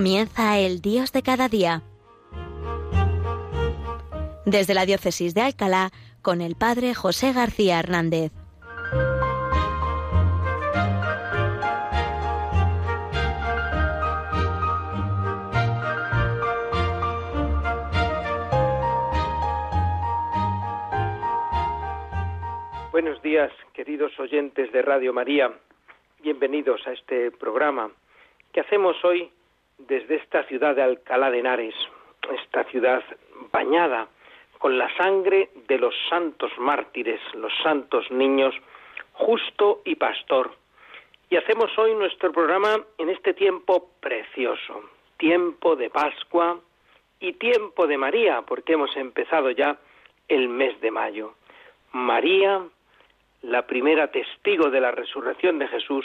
Comienza el Dios de cada día. Desde la Diócesis de Alcalá, con el Padre José García Hernández. Buenos días, queridos oyentes de Radio María. Bienvenidos a este programa que hacemos hoy desde esta ciudad de Alcalá de Henares, esta ciudad bañada con la sangre de los santos mártires, los santos niños, justo y pastor. Y hacemos hoy nuestro programa en este tiempo precioso, tiempo de Pascua y tiempo de María, porque hemos empezado ya el mes de mayo. María, la primera testigo de la resurrección de Jesús,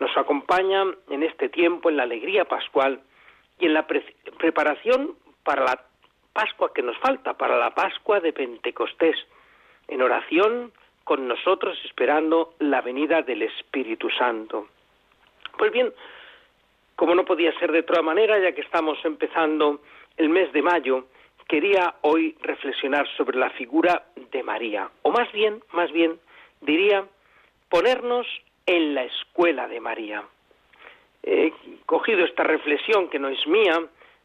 nos acompaña en este tiempo en la alegría pascual y en la preparación para la Pascua que nos falta, para la Pascua de Pentecostés, en oración con nosotros esperando la venida del Espíritu Santo. Pues bien, como no podía ser de otra manera, ya que estamos empezando el mes de mayo, quería hoy reflexionar sobre la figura de María, o más bien, más bien, diría, ponernos en la escuela de María. He cogido esta reflexión que no es mía,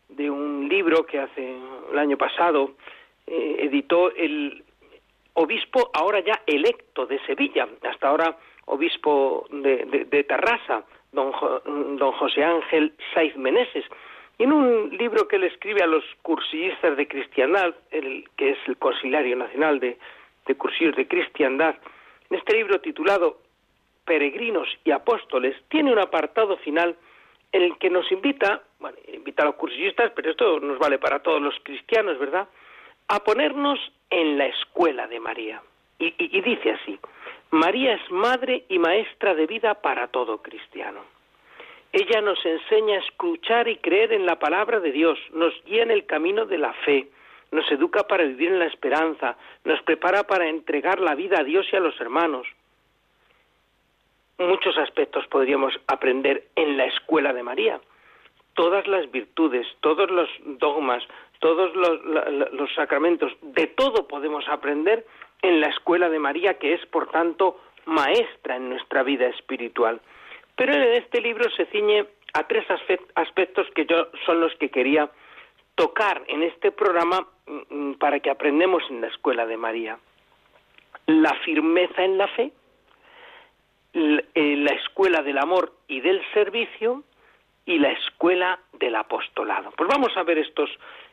de un libro que hace el año pasado eh, editó el obispo ahora ya electo de Sevilla, hasta ahora obispo de, de, Tarrasa, don, don José Ángel Saiz Meneses, y en un libro que él escribe a los cursillistas de cristiandad, el, que es el Conciliario Nacional de, de Cursillos de Cristiandad, en este libro titulado Peregrinos y Apóstoles, tiene un apartado final en el que nos invita, bueno, invita a los cursillistas, pero esto nos vale para todos los cristianos, ¿verdad?, a ponernos en la escuela de María. Y, y dice así, María es madre y maestra de vida para todo cristiano. Ella nos enseña a escuchar y creer en la palabra de Dios, nos guía en el camino de la fe, nos educa para vivir en la esperanza, nos prepara para entregar la vida a Dios y a los hermanos. Muchos aspectos podríamos aprender en la escuela de María. Todas las virtudes, todos los dogmas, todos los, sacramentos, de todo podemos aprender en la escuela de María, que es, por tanto, maestra en nuestra vida espiritual. Pero en este libro se ciñe a tres aspectos que yo son los que quería tocar en este programa mm, mm, para que aprendamos en la escuela de María. La firmeza en la fe, la escuela del amor y del servicio y la escuela del apostolado. Pues vamos a ver estos,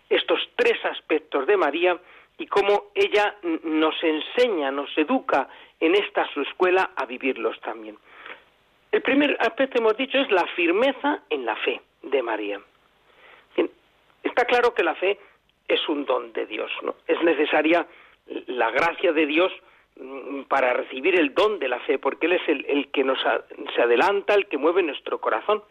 estos tres aspectos de María y cómo ella nos enseña, nos educa en esta su escuela a vivirlos también. El primer aspecto, hemos dicho, es la firmeza en la fe de María. Está claro que la fe es un don de Dios, ¿no? Es necesaria la gracia de Dios para recibir el don de la fe, porque Él es el, que nos se adelanta, el que mueve nuestro corazón.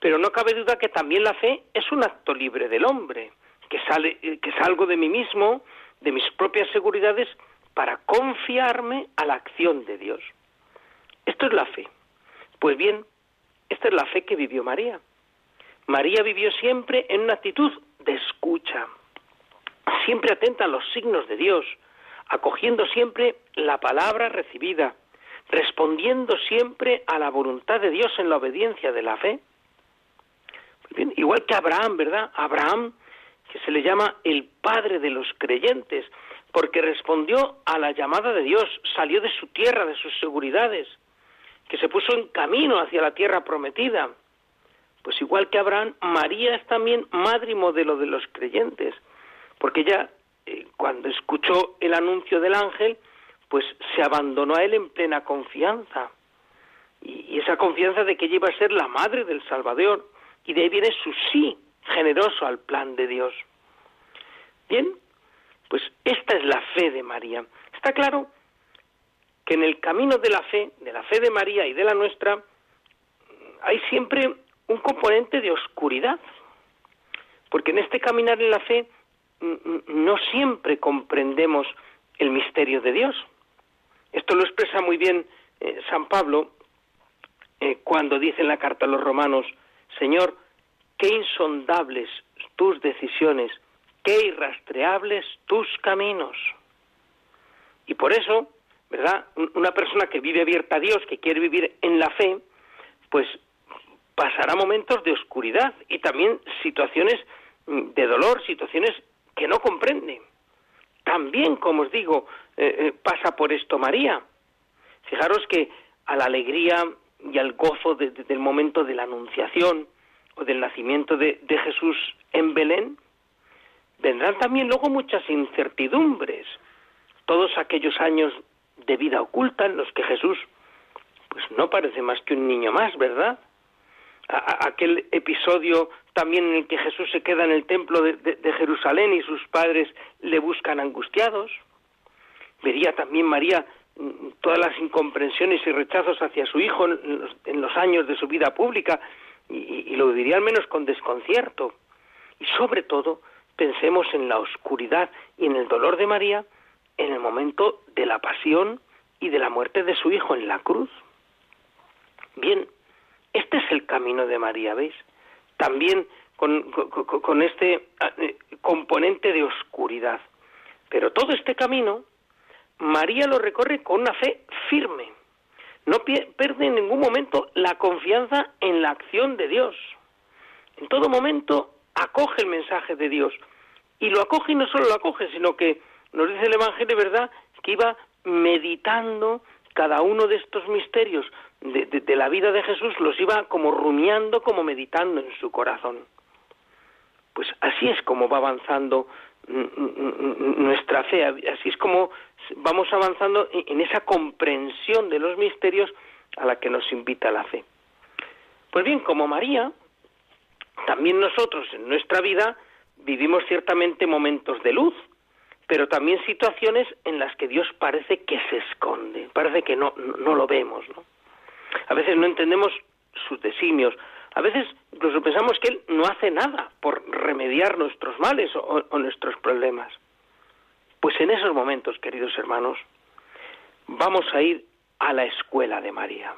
Pero no cabe duda que también la fe es un acto libre del hombre, que sale, que salgo de mí mismo, de mis propias seguridades, para confiarme a la acción de Dios. Esto es la fe. Pues bien, esta es la fe que vivió María. María vivió siempre en una actitud de escucha, siempre atenta a los signos de Dios, acogiendo siempre la palabra recibida, respondiendo siempre a la voluntad de Dios en la obediencia de la fe. igual que Abraham, ¿verdad? Abraham, que se le llama el padre de los creyentes, porque respondió a la llamada de Dios, salió de su tierra, de sus seguridades, que se puso en camino hacia la tierra prometida, pues igual que Abraham, María es también madre y modelo de los creyentes, porque ella, eh, cuando escuchó el anuncio del ángel, pues se abandonó a él en plena confianza. Y, esa confianza de que ella iba a ser la madre del Salvador, y de ahí viene su sí generoso al plan de Dios. Bien, pues esta es la fe de María. Está claro que en el camino de la fe, de la fe de María y de la nuestra, hay siempre un componente de oscuridad, porque en este caminar en la fe no siempre comprendemos el misterio de Dios. Esto lo expresa muy bien eh, San Pablo eh, cuando dice en la carta a los romanos, Señor, qué insondables tus decisiones, qué irrastreables tus caminos. Y por eso, ¿verdad? Una persona que vive abierta a Dios, que quiere vivir en la fe, pues pasará momentos de oscuridad y también situaciones mm, de dolor, situaciones que no comprende. También, como os digo, eh, eh, pasa por esto María. Fijaros que a la alegría y al gozo del momento de la anunciación o del nacimiento de, de Jesús en Belén, vendrán también luego muchas incertidumbres. Todos aquellos años de vida oculta en los que Jesús pues no parece más que un niño más, ¿verdad? Aquel episodio también en el que Jesús se queda en el templo de, Jerusalén y sus padres le buscan angustiados. Vería también María mm, todas las incomprensiones y rechazos hacia su hijo en los, años de su vida pública y, lo diría al menos con desconcierto. Y sobre todo, pensemos en la oscuridad y en el dolor de María en el momento de la pasión y de la muerte de su hijo en la cruz. Bien, este es el camino de María, ¿veis? También con, este eh, componente de oscuridad. Pero todo este camino, María lo recorre con una fe firme. No pierde en ningún momento la confianza en la acción de Dios. En todo momento acoge el mensaje de Dios. Y lo acoge y no solo lo acoge, sino que nos dice el Evangelio, ¿verdad?, que iba meditando cada uno de estos misterios de, la vida de Jesús los iba como rumiando, como meditando en su corazón. Pues así es como va avanzando nuestra fe, así es como vamos avanzando en esa comprensión de los misterios a la que nos invita la fe. Pues bien, como María, también nosotros en nuestra vida vivimos ciertamente momentos de luz, pero también situaciones en las que Dios parece que se esconde, parece que no, no lo vemos, ¿no? A veces no entendemos sus designios. A veces incluso pensamos que Él no hace nada por remediar nuestros males o, nuestros problemas. Pues en esos momentos, queridos hermanos, vamos a ir a la escuela de María.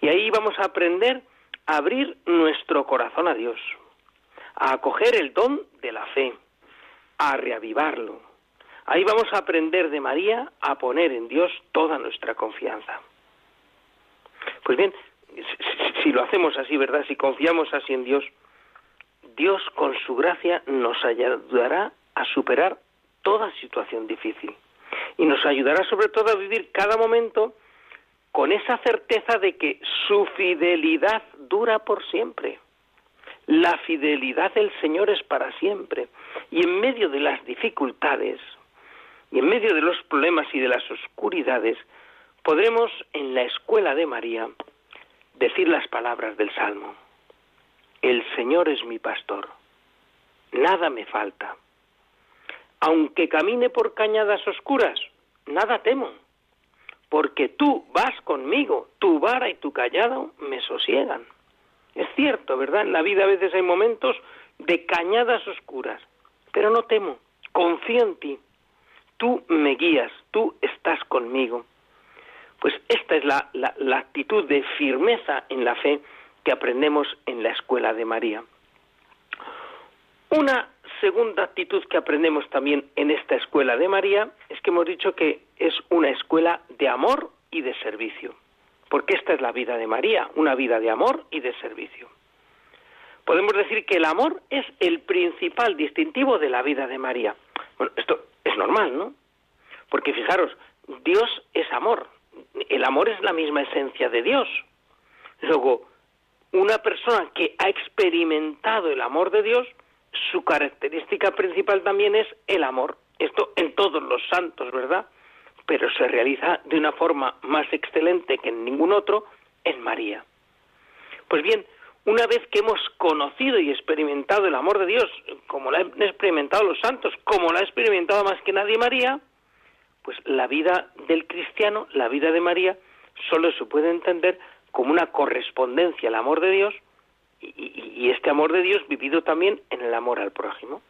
Y ahí vamos a aprender a abrir nuestro corazón a Dios, a acoger el don de la fe, a reavivarlo. Ahí vamos a aprender de María a poner en Dios toda nuestra confianza. Pues bien, si, lo hacemos así, ¿verdad? Si confiamos así en Dios, Dios con su gracia nos ayudará a superar toda situación difícil y nos ayudará sobre todo a vivir cada momento con esa certeza de que su fidelidad dura por siempre. La fidelidad del Señor es para siempre. Y en medio de las dificultades, y en medio de los problemas y de las oscuridades, podremos en la escuela de María decir las palabras del Salmo. El Señor es mi pastor, nada me falta. Aunque camine por cañadas oscuras, nada temo, porque tú vas conmigo, tu vara y tu callado me sosiegan. Es cierto, ¿verdad? En la vida a veces hay momentos de cañadas oscuras, pero no temo, confío en ti. Tú me guías, tú estás conmigo. Pues esta es la, actitud de firmeza en la fe que aprendemos en la escuela de María. Una segunda actitud que aprendemos también en esta escuela de María es que hemos dicho que es una escuela de amor y de servicio, porque esta es la vida de María, una vida de amor y de servicio. Podemos decir que el amor es el principal distintivo de la vida de María. Bueno, esto es normal, ¿no? Porque fijaros, Dios es amor, el amor es la misma esencia de Dios. Luego, una persona que ha experimentado el amor de Dios, su característica principal también es el amor. Esto en todos los santos, ¿verdad? Pero se realiza de una forma más excelente que en ningún otro en María. Pues bien, una vez que hemos conocido y experimentado el amor de Dios, como lo han experimentado los santos, como lo ha experimentado más que nadie María, pues la vida del cristiano, la vida de María, solo se puede entender como una correspondencia al amor de Dios y, este amor de Dios vivido también en el amor al prójimo.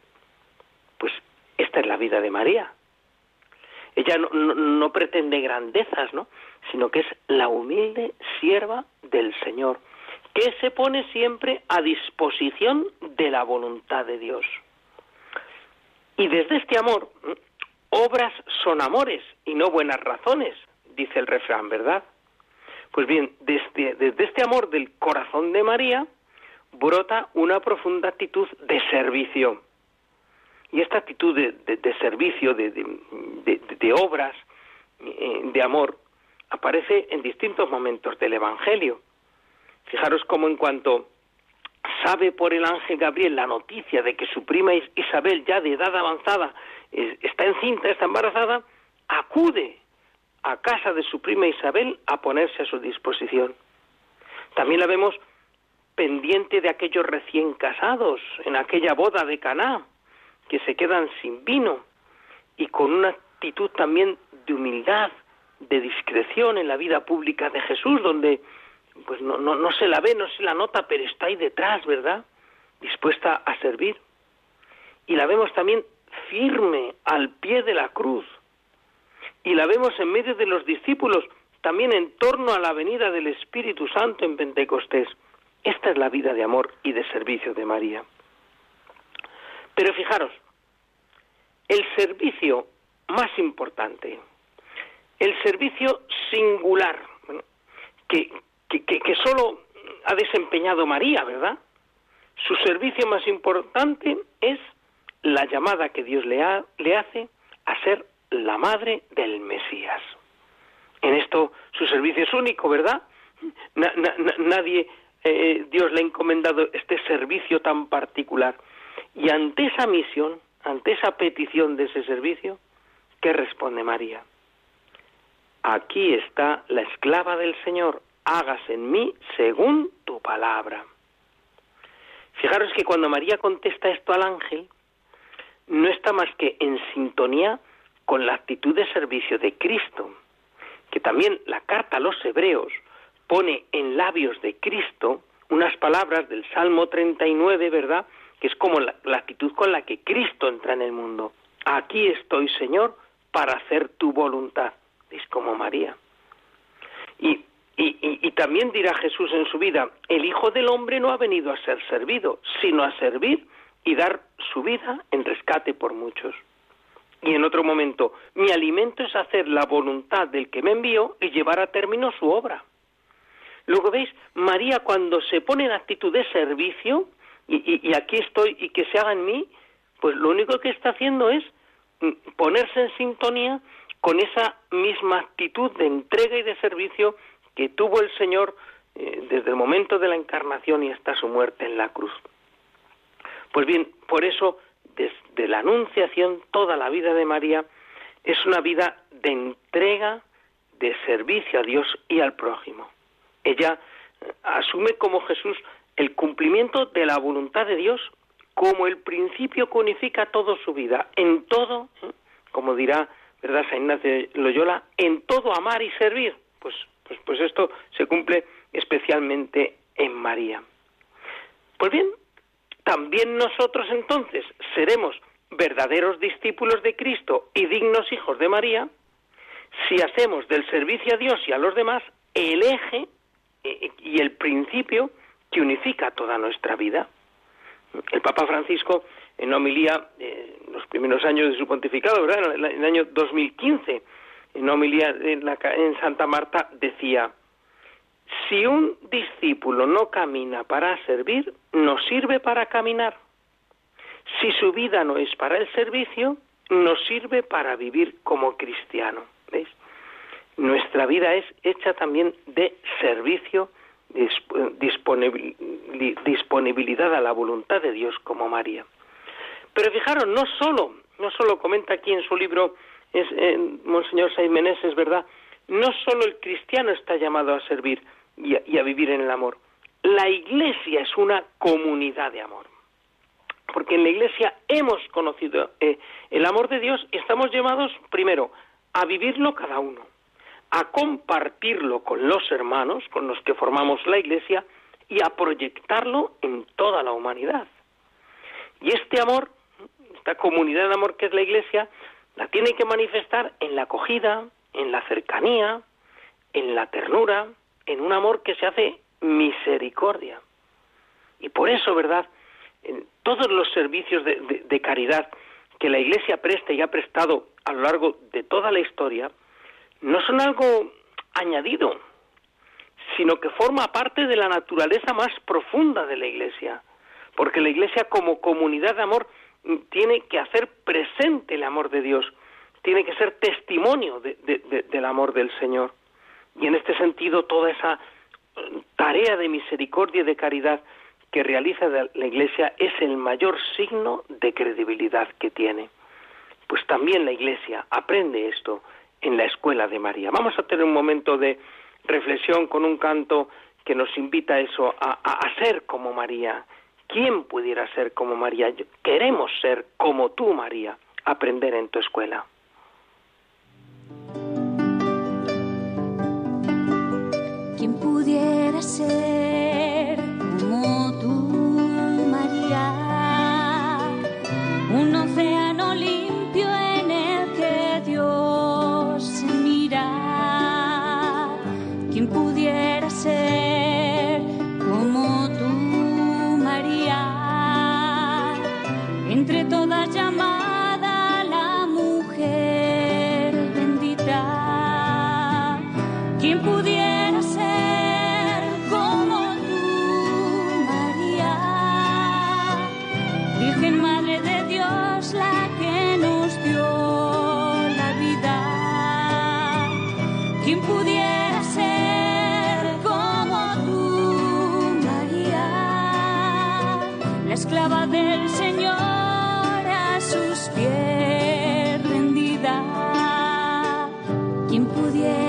Pues esta es la vida de María. Ella no, no pretende grandezas, ¿no? Sino que es la humilde sierva del Señor, que se pone siempre a disposición de la voluntad de Dios. Y desde este amor, obras son amores y no buenas razones, dice el refrán, ¿verdad? Pues bien, desde, este amor del corazón de María brota una profunda actitud de servicio. Y esta actitud de, servicio, de, de obras, eh, de amor, aparece en distintos momentos del Evangelio. Fijaros cómo en cuanto sabe por el ángel Gabriel la noticia de que su prima Isabel, ya de edad avanzada, está encinta, está embarazada, acude a casa de su prima Isabel a ponerse a su disposición. También la vemos pendiente de aquellos recién casados en aquella boda de Caná, que se quedan sin vino y con una actitud también de humildad, de discreción en la vida pública de Jesús, donde pues no, no, no se la ve, no se la nota, pero está ahí detrás, ¿verdad? Dispuesta a servir. Y la vemos también firme al pie de la cruz. Y la vemos en medio de los discípulos, también en torno a la venida del Espíritu Santo en Pentecostés. Esta es la vida de amor y de servicio de María. Pero fijaros, el servicio más importante, el servicio singular, que, que, solo ha desempeñado María, ¿verdad? Su servicio más importante es la llamada que Dios le, le hace a ser la madre del Mesías. En esto su servicio es único, ¿verdad? nadie, eh, Dios le ha encomendado este servicio tan particular. Y ante esa misión, ante esa petición de ese servicio, ¿qué responde María? Aquí está la esclava del Señor, hágase en mí según tu palabra. Fijaros que cuando María contesta esto al ángel, no está más que en sintonía con la actitud de servicio de Cristo, que también la carta a los hebreos pone en labios de Cristo unas palabras del Salmo 39, ¿verdad? Que es como la, actitud con la que Cristo entra en el mundo. Aquí estoy, Señor, para hacer tu voluntad. Es como María. Y y, también dirá Jesús en su vida, el Hijo del Hombre no ha venido a ser servido, sino a servir y dar su vida en rescate por muchos. Y en otro momento, mi alimento es hacer la voluntad del que me envió y llevar a término su obra. Luego veis, María cuando se pone en actitud de servicio, y, y aquí estoy y que se haga en mí, pues lo único que está haciendo es mm, ponerse en sintonía con esa misma actitud de entrega y de servicio que tuvo el Señor eh, desde el momento de la encarnación y hasta su muerte en la cruz. Pues bien, por eso desde la anunciación toda la vida de María es una vida de entrega, de servicio a Dios y al prójimo. Ella eh, asume como Jesús el cumplimiento de la voluntad de Dios como el principio que unifica toda su vida, en todo, ¿eh? como dirá, ¿verdad, San Ignacio Loyola? En todo amar y servir. Pues pues, esto se cumple especialmente en María. Pues bien, también nosotros entonces seremos verdaderos discípulos de Cristo y dignos hijos de María si hacemos del servicio a Dios y a los demás el eje eh, y el principio que unifica toda nuestra vida. El Papa Francisco, en homilía, eh, en los primeros años de su pontificado, ¿verdad? en el año 2015, en en, en Santa Marta decía, si un discípulo no camina para servir, no sirve para caminar. Si su vida no es para el servicio, no sirve para vivir como cristiano. ¿Veis? Nuestra vida es hecha también de servicio, disponibilidad a la voluntad de Dios como María. Pero fijaros, no solo, no solo comenta aquí en su libro es, eh, Monseñor Saimenés, es verdad, no solo el cristiano está llamado a servir y a, vivir en el amor, la iglesia es una comunidad de amor. Porque en la iglesia hemos conocido eh, el amor de Dios y estamos llamados, primero, a vivirlo cada uno, a compartirlo con los hermanos con los que formamos la iglesia y a proyectarlo en toda la humanidad. Y este amor, esta comunidad de amor que es la iglesia, la tiene que manifestar en la acogida, en la cercanía, en la ternura, en un amor que se hace misericordia. Y por eso, ¿verdad? En todos los servicios de, caridad que la Iglesia presta y ha prestado a lo largo de toda la historia, no son algo añadido, sino que forma parte de la naturaleza más profunda de la Iglesia. Porque la Iglesia como comunidad de amor tiene que hacer presente el amor de Dios, tiene que ser testimonio del amor del Señor. Y en este sentido, toda esa mm, tarea de misericordia y de caridad que realiza la Iglesia es el mayor signo de credibilidad que tiene. Pues también la Iglesia aprende esto en la escuela de María. Vamos a tener un momento de reflexión con un canto que nos invita a eso, a, a ser como María. ¿Quién pudiera ser como María? Queremos ser como tú, María, aprender en tu escuela. ¿Quién pudiera ser pudiera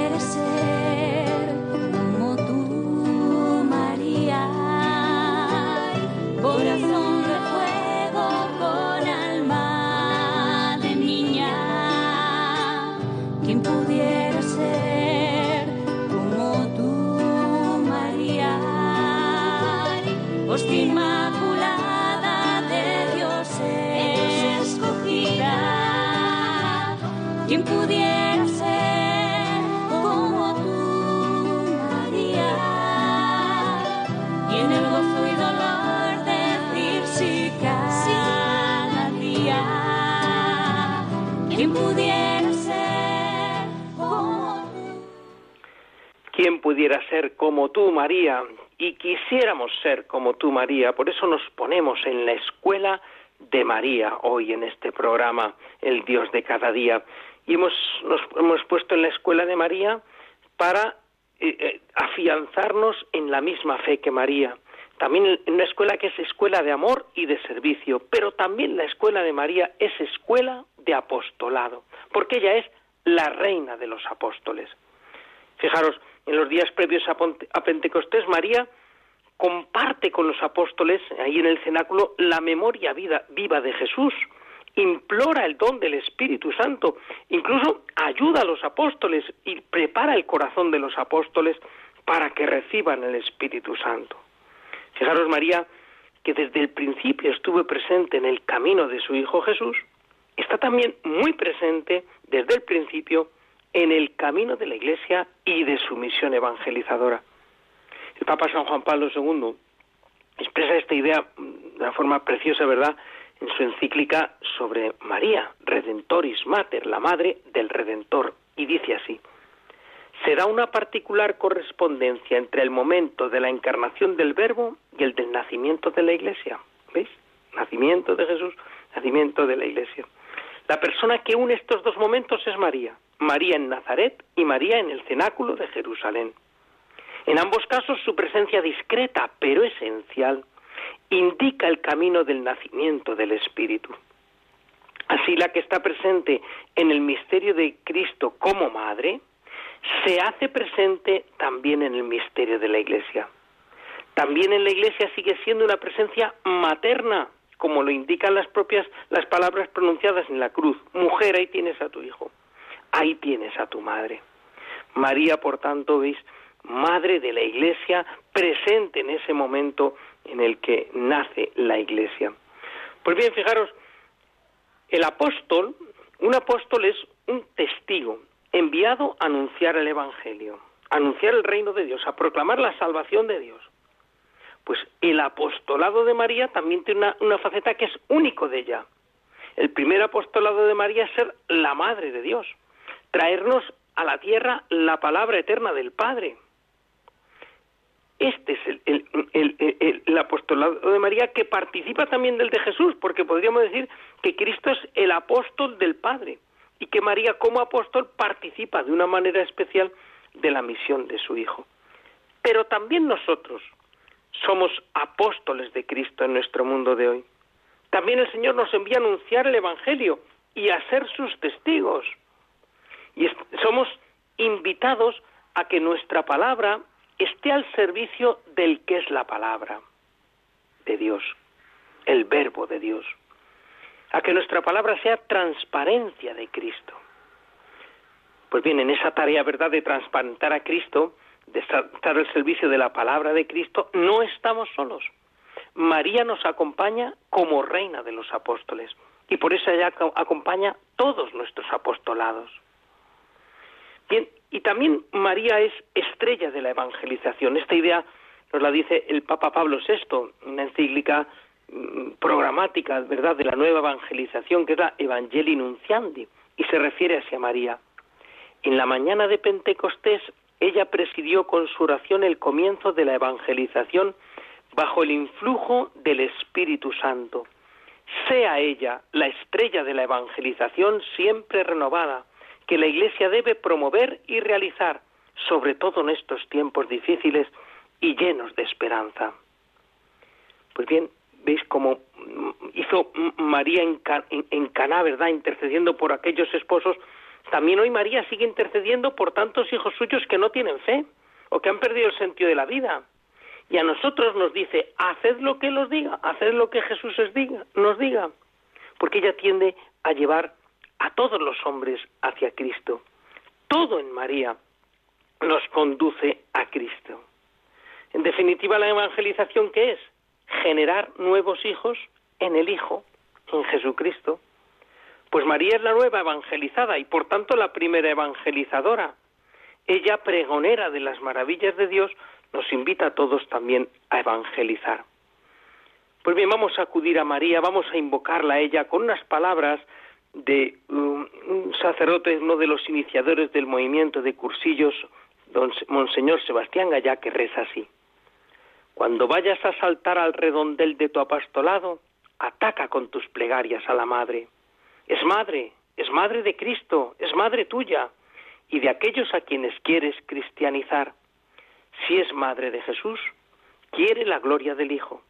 ser como tú, María, y quisiéramos ser como tú, María. Por eso nos ponemos en la escuela de María hoy en este programa, El Dios de cada día. Y hemos, nos hemos puesto en la escuela de María para eh, eh, afianzarnos en la misma fe que María. También en una escuela que es escuela de amor y de servicio, pero también la escuela de María es escuela de apostolado, porque ella es la reina de los apóstoles. Fijaros, en los días previos a Pentecostés, María comparte con los apóstoles, ahí en el cenáculo, la memoria viva de Jesús, implora el don del Espíritu Santo, incluso ayuda a los apóstoles y prepara el corazón de los apóstoles para que reciban el Espíritu Santo. Fijaros, María, que desde el principio estuvo presente en el camino de su Hijo Jesús, está también muy presente desde el principio en el camino de la Iglesia y de su misión evangelizadora. El Papa San Juan Pablo II expresa esta idea de una forma preciosa, ¿verdad?, en su encíclica sobre María, Redentoris Mater, la madre del Redentor, y dice así: se da una particular correspondencia entre el momento de la encarnación del Verbo y el del nacimiento de la Iglesia. ¿Veis? Nacimiento de Jesús, nacimiento de la Iglesia. La persona que une estos dos momentos es María, María en Nazaret y María en el cenáculo de Jerusalén. En ambos casos su presencia discreta pero esencial indica el camino del nacimiento del Espíritu. Así la que está presente en el misterio de Cristo como madre, se hace presente también en el misterio de la Iglesia. También en la Iglesia sigue siendo una presencia materna, como lo indican las propias las palabras pronunciadas en la cruz. Mujer, ahí tienes a tu hijo ahí tienes a tu madre. María, por tanto, veis, madre de la Iglesia, presente en ese momento en el que nace la Iglesia. Pues bien, fijaros, el apóstol, un apóstol es un testigo enviado a anunciar el Evangelio, a anunciar el reino de Dios, a proclamar la salvación de Dios. Pues el apostolado de María también tiene una, una faceta que es único de ella. El primer apostolado de María es ser la madre de Dios, traernos a la tierra la palabra eterna del Padre. Este es el, el, apostolado de María que participa también del de Jesús, porque podríamos decir que Cristo es el apóstol del Padre y que María como apóstol participa de una manera especial de la misión de su Hijo. Pero también nosotros somos apóstoles de Cristo en nuestro mundo de hoy. También el Señor nos envía a anunciar el Evangelio y a ser sus testigos. Y somos invitados a que nuestra palabra esté al servicio del que es la palabra de Dios, el verbo de Dios. A que nuestra palabra sea transparencia de Cristo. Pues bien, en esa tarea, ¿verdad?, de transparentar a Cristo, de estar al servicio de la palabra de Cristo, no estamos solos. María nos acompaña como reina de los apóstoles y por eso ella acompaña todos nuestros apostolados. Y también María es estrella de la evangelización. Esta idea nos la dice el Papa Pablo VI, una encíclica mm, programática, ¿verdad?, de la nueva evangelización, que es la Evangelii Nunciandi, y se refiere hacia María. En la mañana de Pentecostés, ella presidió con su oración el comienzo de la evangelización bajo el influjo del Espíritu Santo. Sea ella la estrella de la evangelización siempre renovada, que la Iglesia debe promover y realizar, sobre todo en estos tiempos difíciles y llenos de esperanza. Pues bien, veis cómo hizo María en, Caná, ¿verdad? Intercediendo por aquellos esposos. También hoy María sigue intercediendo por tantos hijos suyos que no tienen fe o que han perdido el sentido de la vida. Y a nosotros nos dice, haced lo que Él os diga, haced lo que Jesús os diga, nos diga. Porque ella tiende a llevar a todos los hombres hacia Cristo. Todo en María nos conduce a Cristo. En definitiva, la evangelización ¿qué es? Generar nuevos hijos en el Hijo, en Jesucristo. Pues María es la nueva evangelizada y por tanto la primera evangelizadora. Ella, pregonera de las maravillas de Dios, nos invita a todos también a evangelizar. Pues bien, vamos a acudir a María, vamos a invocarla a ella con unas palabras de um, un sacerdote, uno de los iniciadores del movimiento de cursillos, don Monseñor Sebastián Gallá, que reza así. Cuando vayas a saltar al redondel de tu apostolado, ataca con tus plegarias a la Madre. Es Madre, es Madre de Cristo, es Madre tuya y de aquellos a quienes quieres cristianizar. Si es Madre de Jesús, quiere la gloria del Hijo.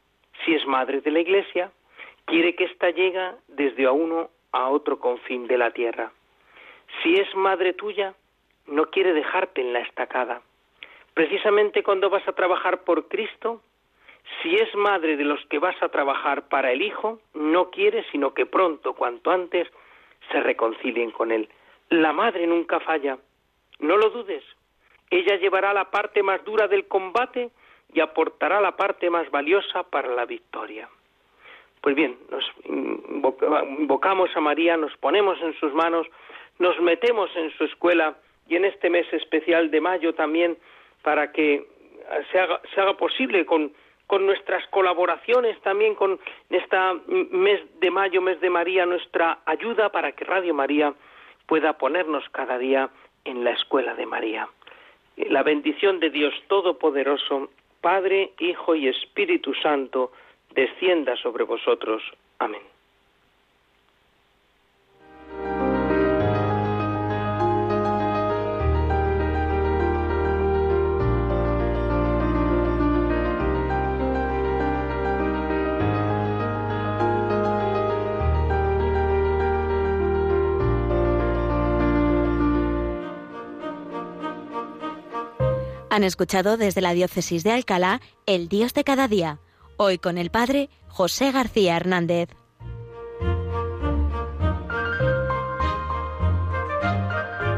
Si es Madre de la Iglesia, quiere que ésta llegue desde a uno a otro confín de la tierra. Si es madre tuya, no quiere dejarte en la estacada. Precisamente cuando vas a trabajar por Cristo, si es madre de los que vas a trabajar para el Hijo, no quiere sino que pronto, cuanto antes, se reconcilien con Él. La madre nunca falla, no lo dudes. Ella llevará la parte más dura del combate y aportará la parte más valiosa para la victoria. Pues bien, nos invocamos a María, nos ponemos en sus manos, nos metemos en su escuela y en este mes especial de mayo también para que se haga, se haga posible con, con nuestras colaboraciones también con este mes de mayo, mes de María, nuestra ayuda para que Radio María pueda ponernos cada día en la escuela de María. La bendición de Dios Todopoderoso, Padre, Hijo y Espíritu Santo, descienda sobre vosotros. Amén. Han escuchado desde la diócesis de Alcalá El Dios de cada día, hoy con el Padre José García Hernández.